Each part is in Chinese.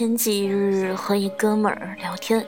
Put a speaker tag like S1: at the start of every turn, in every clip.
S1: 前几日和一哥们儿聊天，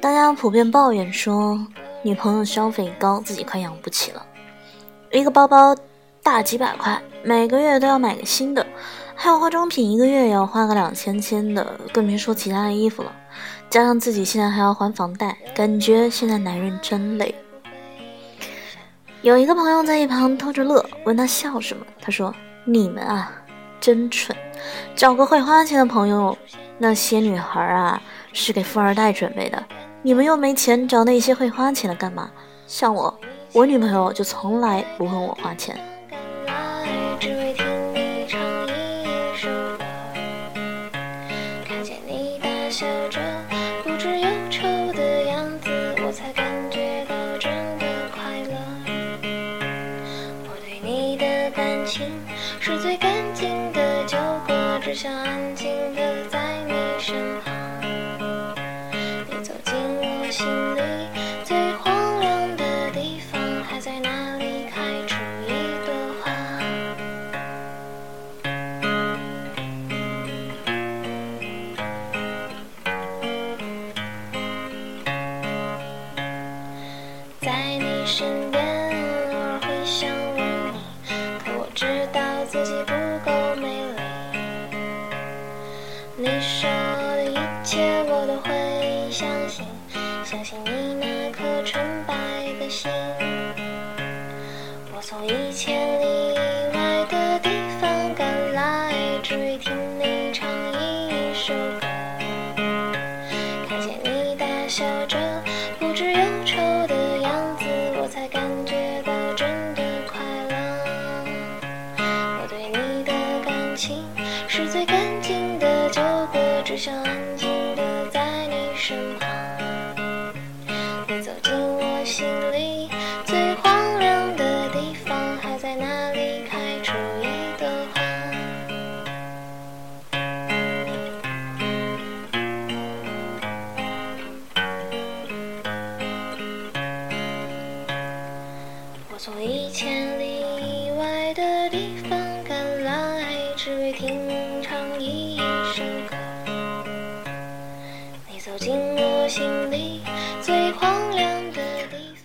S1: 大家普遍抱怨说女朋友消费高，自己快养不起了。一个包包大几百块，每个月都要买个新的，还有化妆品，一个月也要花个两千千的，更别说其他的衣服了。加上自己现在还要还房贷，感觉现在男人真累。有一个朋友在一旁偷着乐，问他笑什么，他说：“你们啊，真蠢，找个会花钱的朋友。那些女孩啊，是给富二代准备的。你们又没钱，找那些会花钱的干嘛？像我，我女朋友就从来不问我花钱。”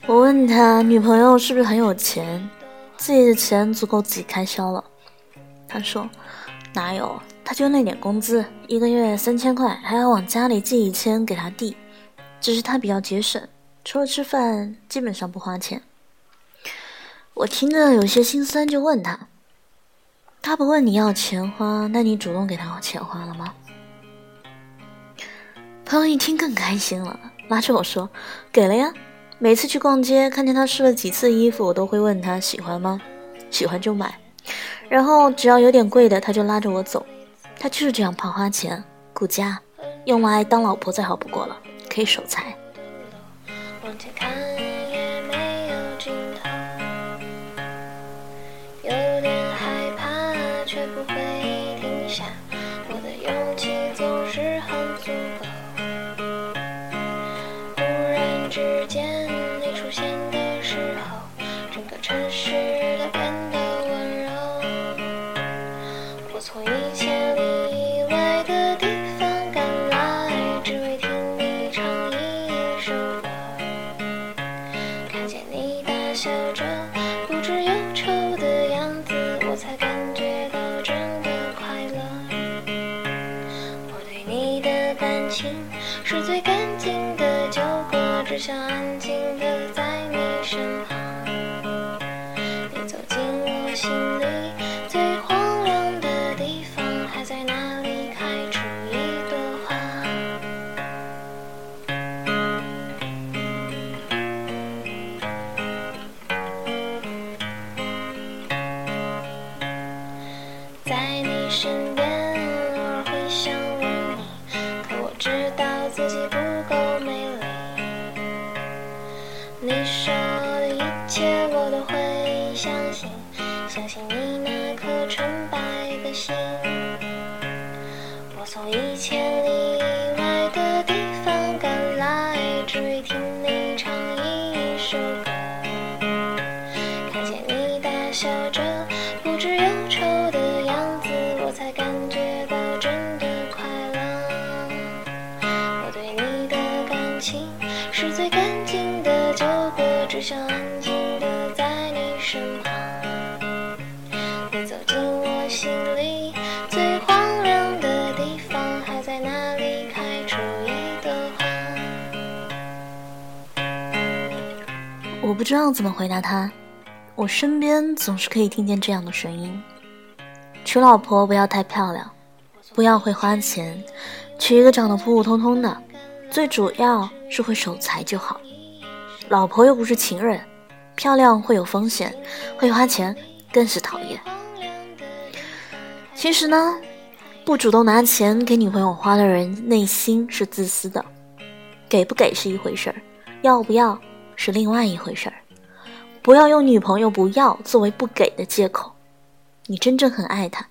S1: 我问他女朋友是不是很有钱，自己的钱足够自己开销了。他说哪有，他就那点工资，一个月三千块，还要往家里寄一千给他弟。只是他比较节省，除了吃饭，基本上不花钱。我听着有些心酸，就问他：他不问你要钱花，那你主动给他钱花了吗？朋友一听更开心了，拉着我说：“给了呀。”每次去逛街，看见他试了几次衣服，我都会问他喜欢吗？喜欢就买，然后只要有点贵的，他就拉着我走。他就是这样怕花钱，顾家，用来当老婆再好不过了，可以守财。children. 知道怎么回答他，我身边总是可以听见这样的声音：娶老婆不要太漂亮，不要会花钱，娶一个长得普普通通的。最主要是会守财就好，老婆又不是情人，漂亮会有风险，会花钱更是讨厌。其实呢，不主动拿钱给女朋友花的人，内心是自私的。给不给是一回事儿，要不要是另外一回事儿。不要用女朋友不要作为不给的借口。你真正很爱她，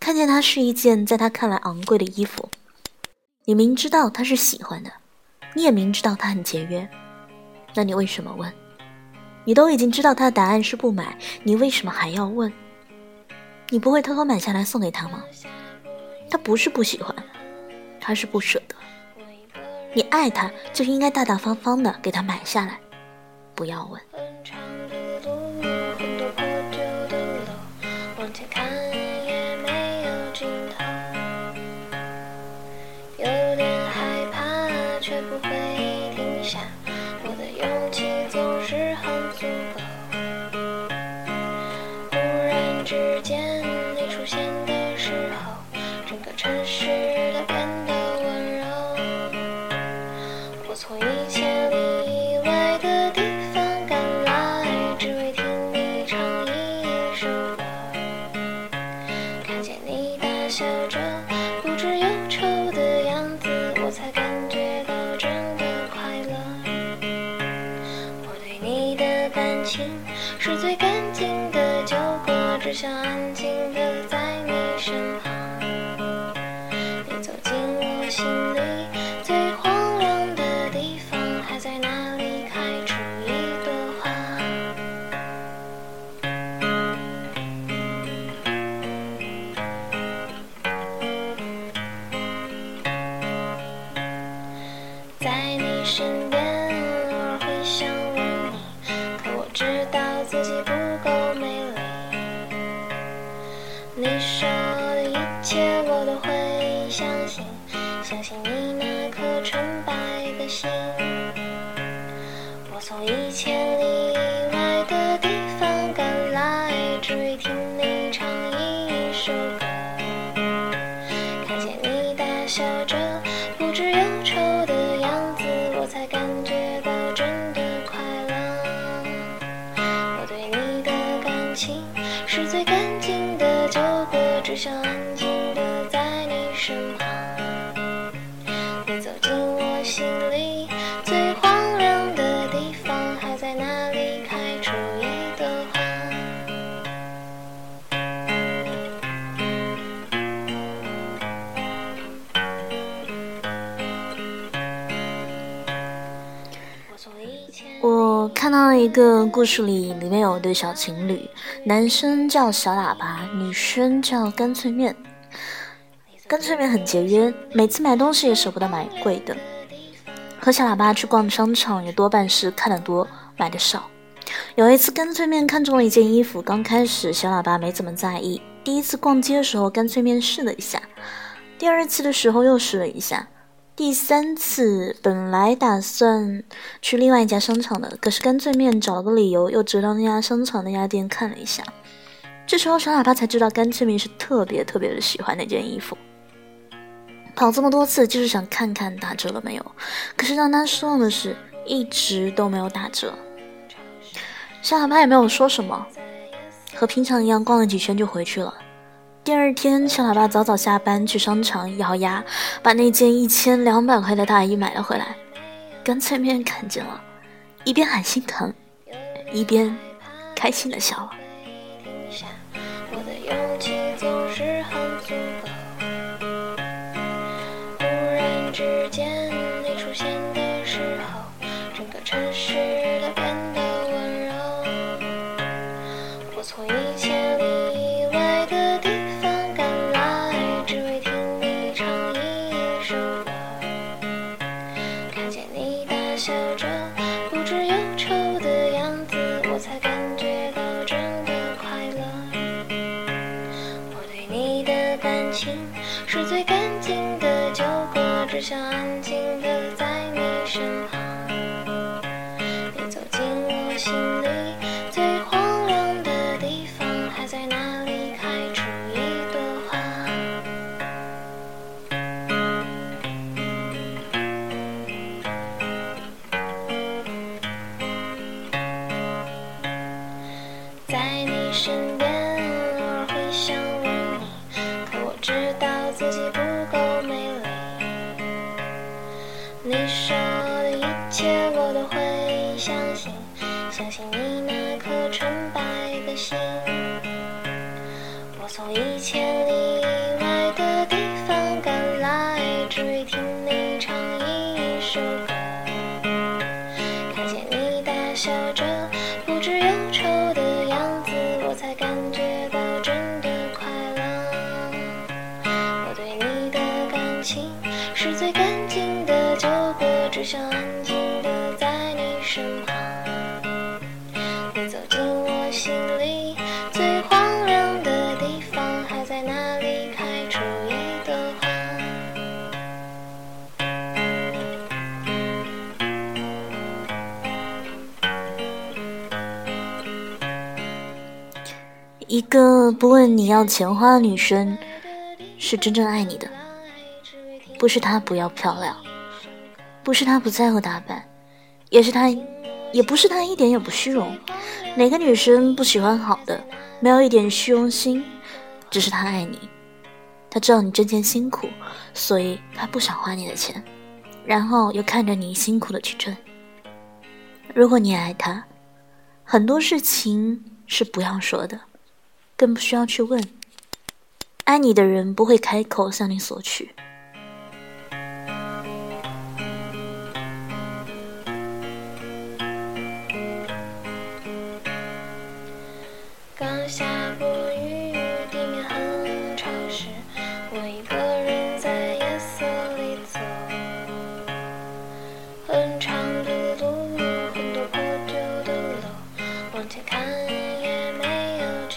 S1: 看见她是一件在她看来昂贵的衣服。你明知道他是喜欢的，你也明知道他很节约，那你为什么问？你都已经知道他的答案是不买，你为什么还要问？你不会偷偷买下来送给他吗？他不是不喜欢，他是不舍得。你爱他就应该大大方方的给他买下来，不要问。到一个故事里，里面有对小情侣，男生叫小喇叭，女生叫干脆面。干脆面很节约，每次买东西也舍不得买贵的。和小喇叭去逛商场，也多半是看得多，买的少。有一次，干脆面看中了一件衣服，刚开始小喇叭没怎么在意。第一次逛街的时候，干脆面试了一下；第二次的时候又试了一下。第三次本来打算去另外一家商场的，可是干脆面找了个理由，又折到那家商场那家店看了一下。这时候小喇叭才知道干脆面是特别特别的喜欢那件衣服，跑这么多次就是想看看打折了没有。可是让他失望的是，一直都没有打折。小喇叭也没有说什么，和平常一样逛了几圈就回去了。第二天，小喇叭早早下班去商场咬牙把那件一千两百块的大衣买了回来。干脆面看见了，一边喊心疼，一边开心的笑了。在你身边，身旁。你走进我心里最荒凉的地方，还在那里开出一朵花。
S2: 一个不问你要钱花的女生，是真正爱你的。不是她不要漂亮，不是她不在乎打扮，也是他，也不是他一点也不虚荣。哪个女生不喜欢好的？没有一点虚荣心，只是他爱你。他知道你挣钱辛苦，所以他不想花你的钱，然后又看着你辛苦的去挣。如果你爱他，很多事情是不要说的。更不需要去问，爱你的人不会开口向你索取。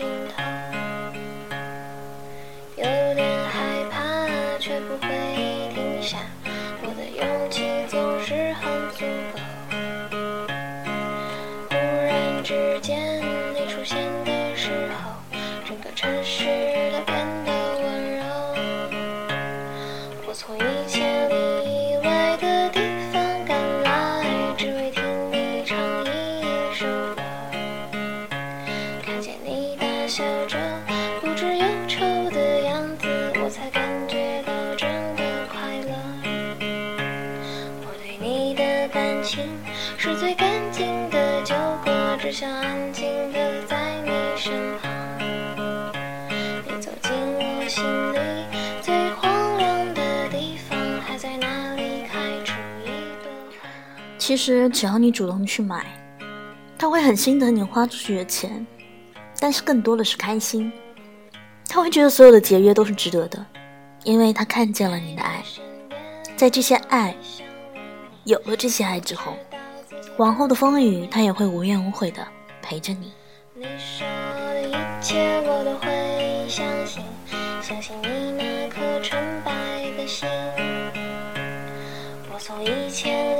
S1: 没有的酒过，只想安静的在你。
S2: 其实只要你主动去买，他会很心疼你花出去的钱，但是更多的是开心。他会觉得所有的节约都是值得的，因为他看见了你的爱。在这些爱，有了这些爱之后，往后的风雨他也会无怨无悔的陪着你。
S1: 你说的一切我都会相信，相信你那颗纯白的心。我从一千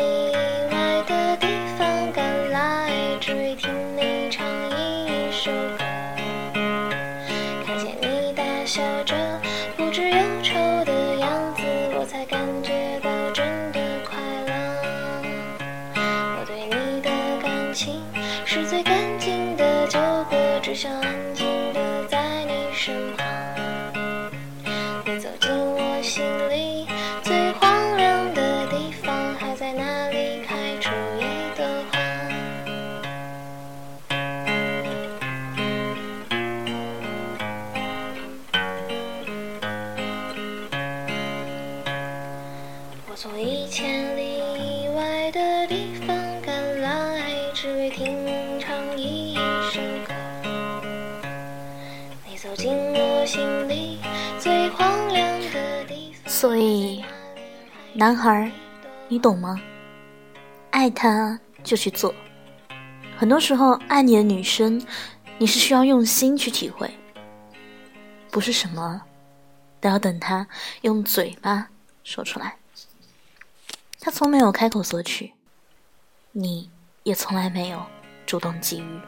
S2: 所以男孩你懂吗？
S1: 爱他就去做。很多时候爱你的女生你是需要用心去体会不是什么都要等他用嘴巴说出来。他从没有开口索取你也从来没有主动给予。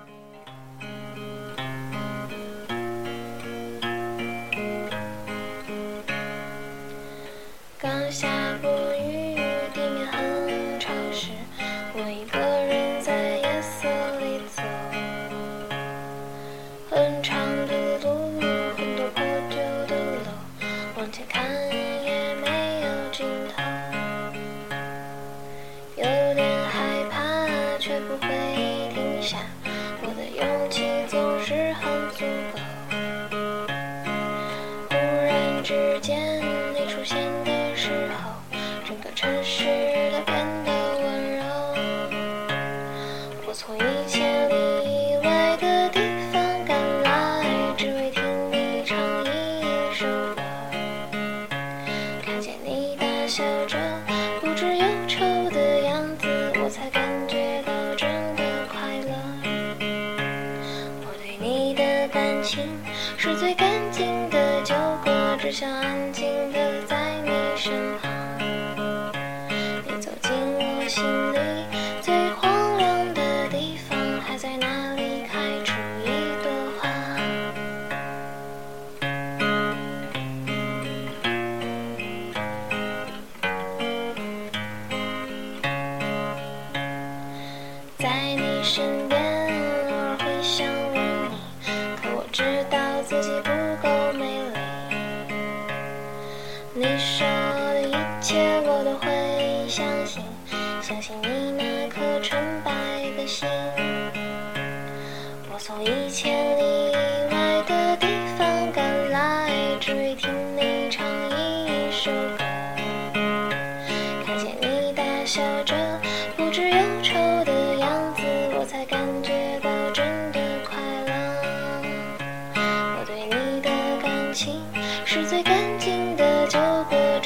S2: ocean.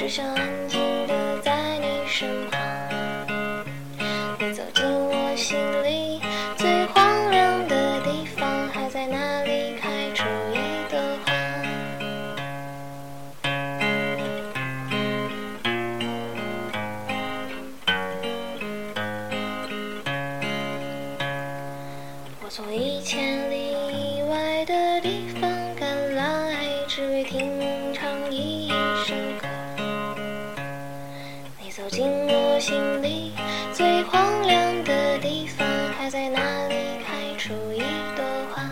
S2: 只剩地方还在那里开出一朵花。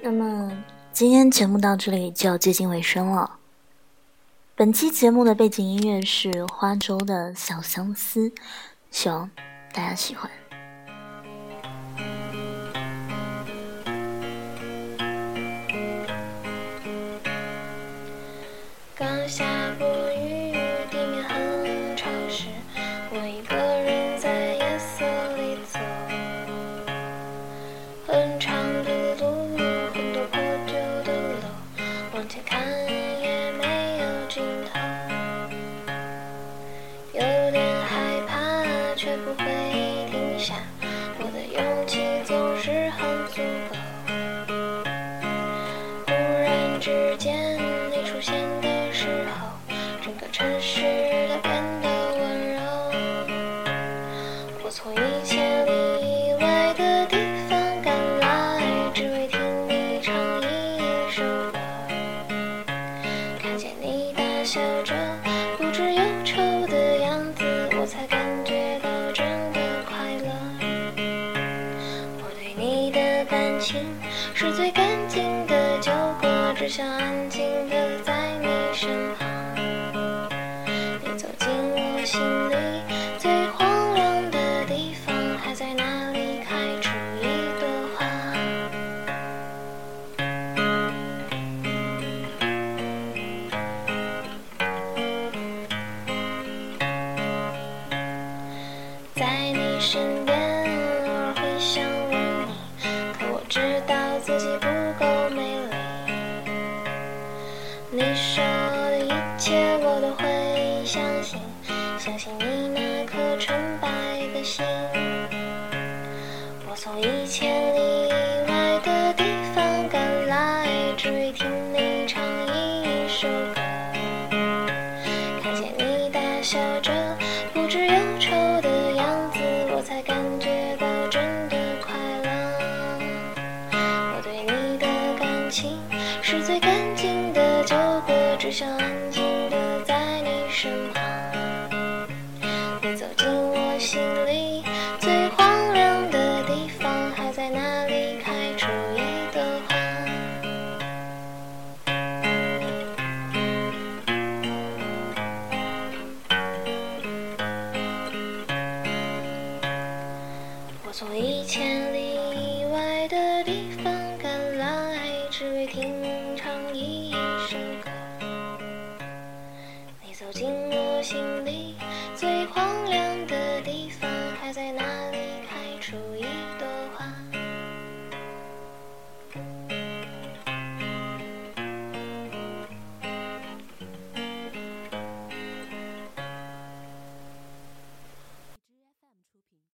S2: 那
S1: 么今天节目到这里就要接近尾声了，本期节目的背景音乐是花粥的小相思，希望大家喜欢。
S2: 是最干净的酒窝，只想安静的在你身旁。
S1: 相信，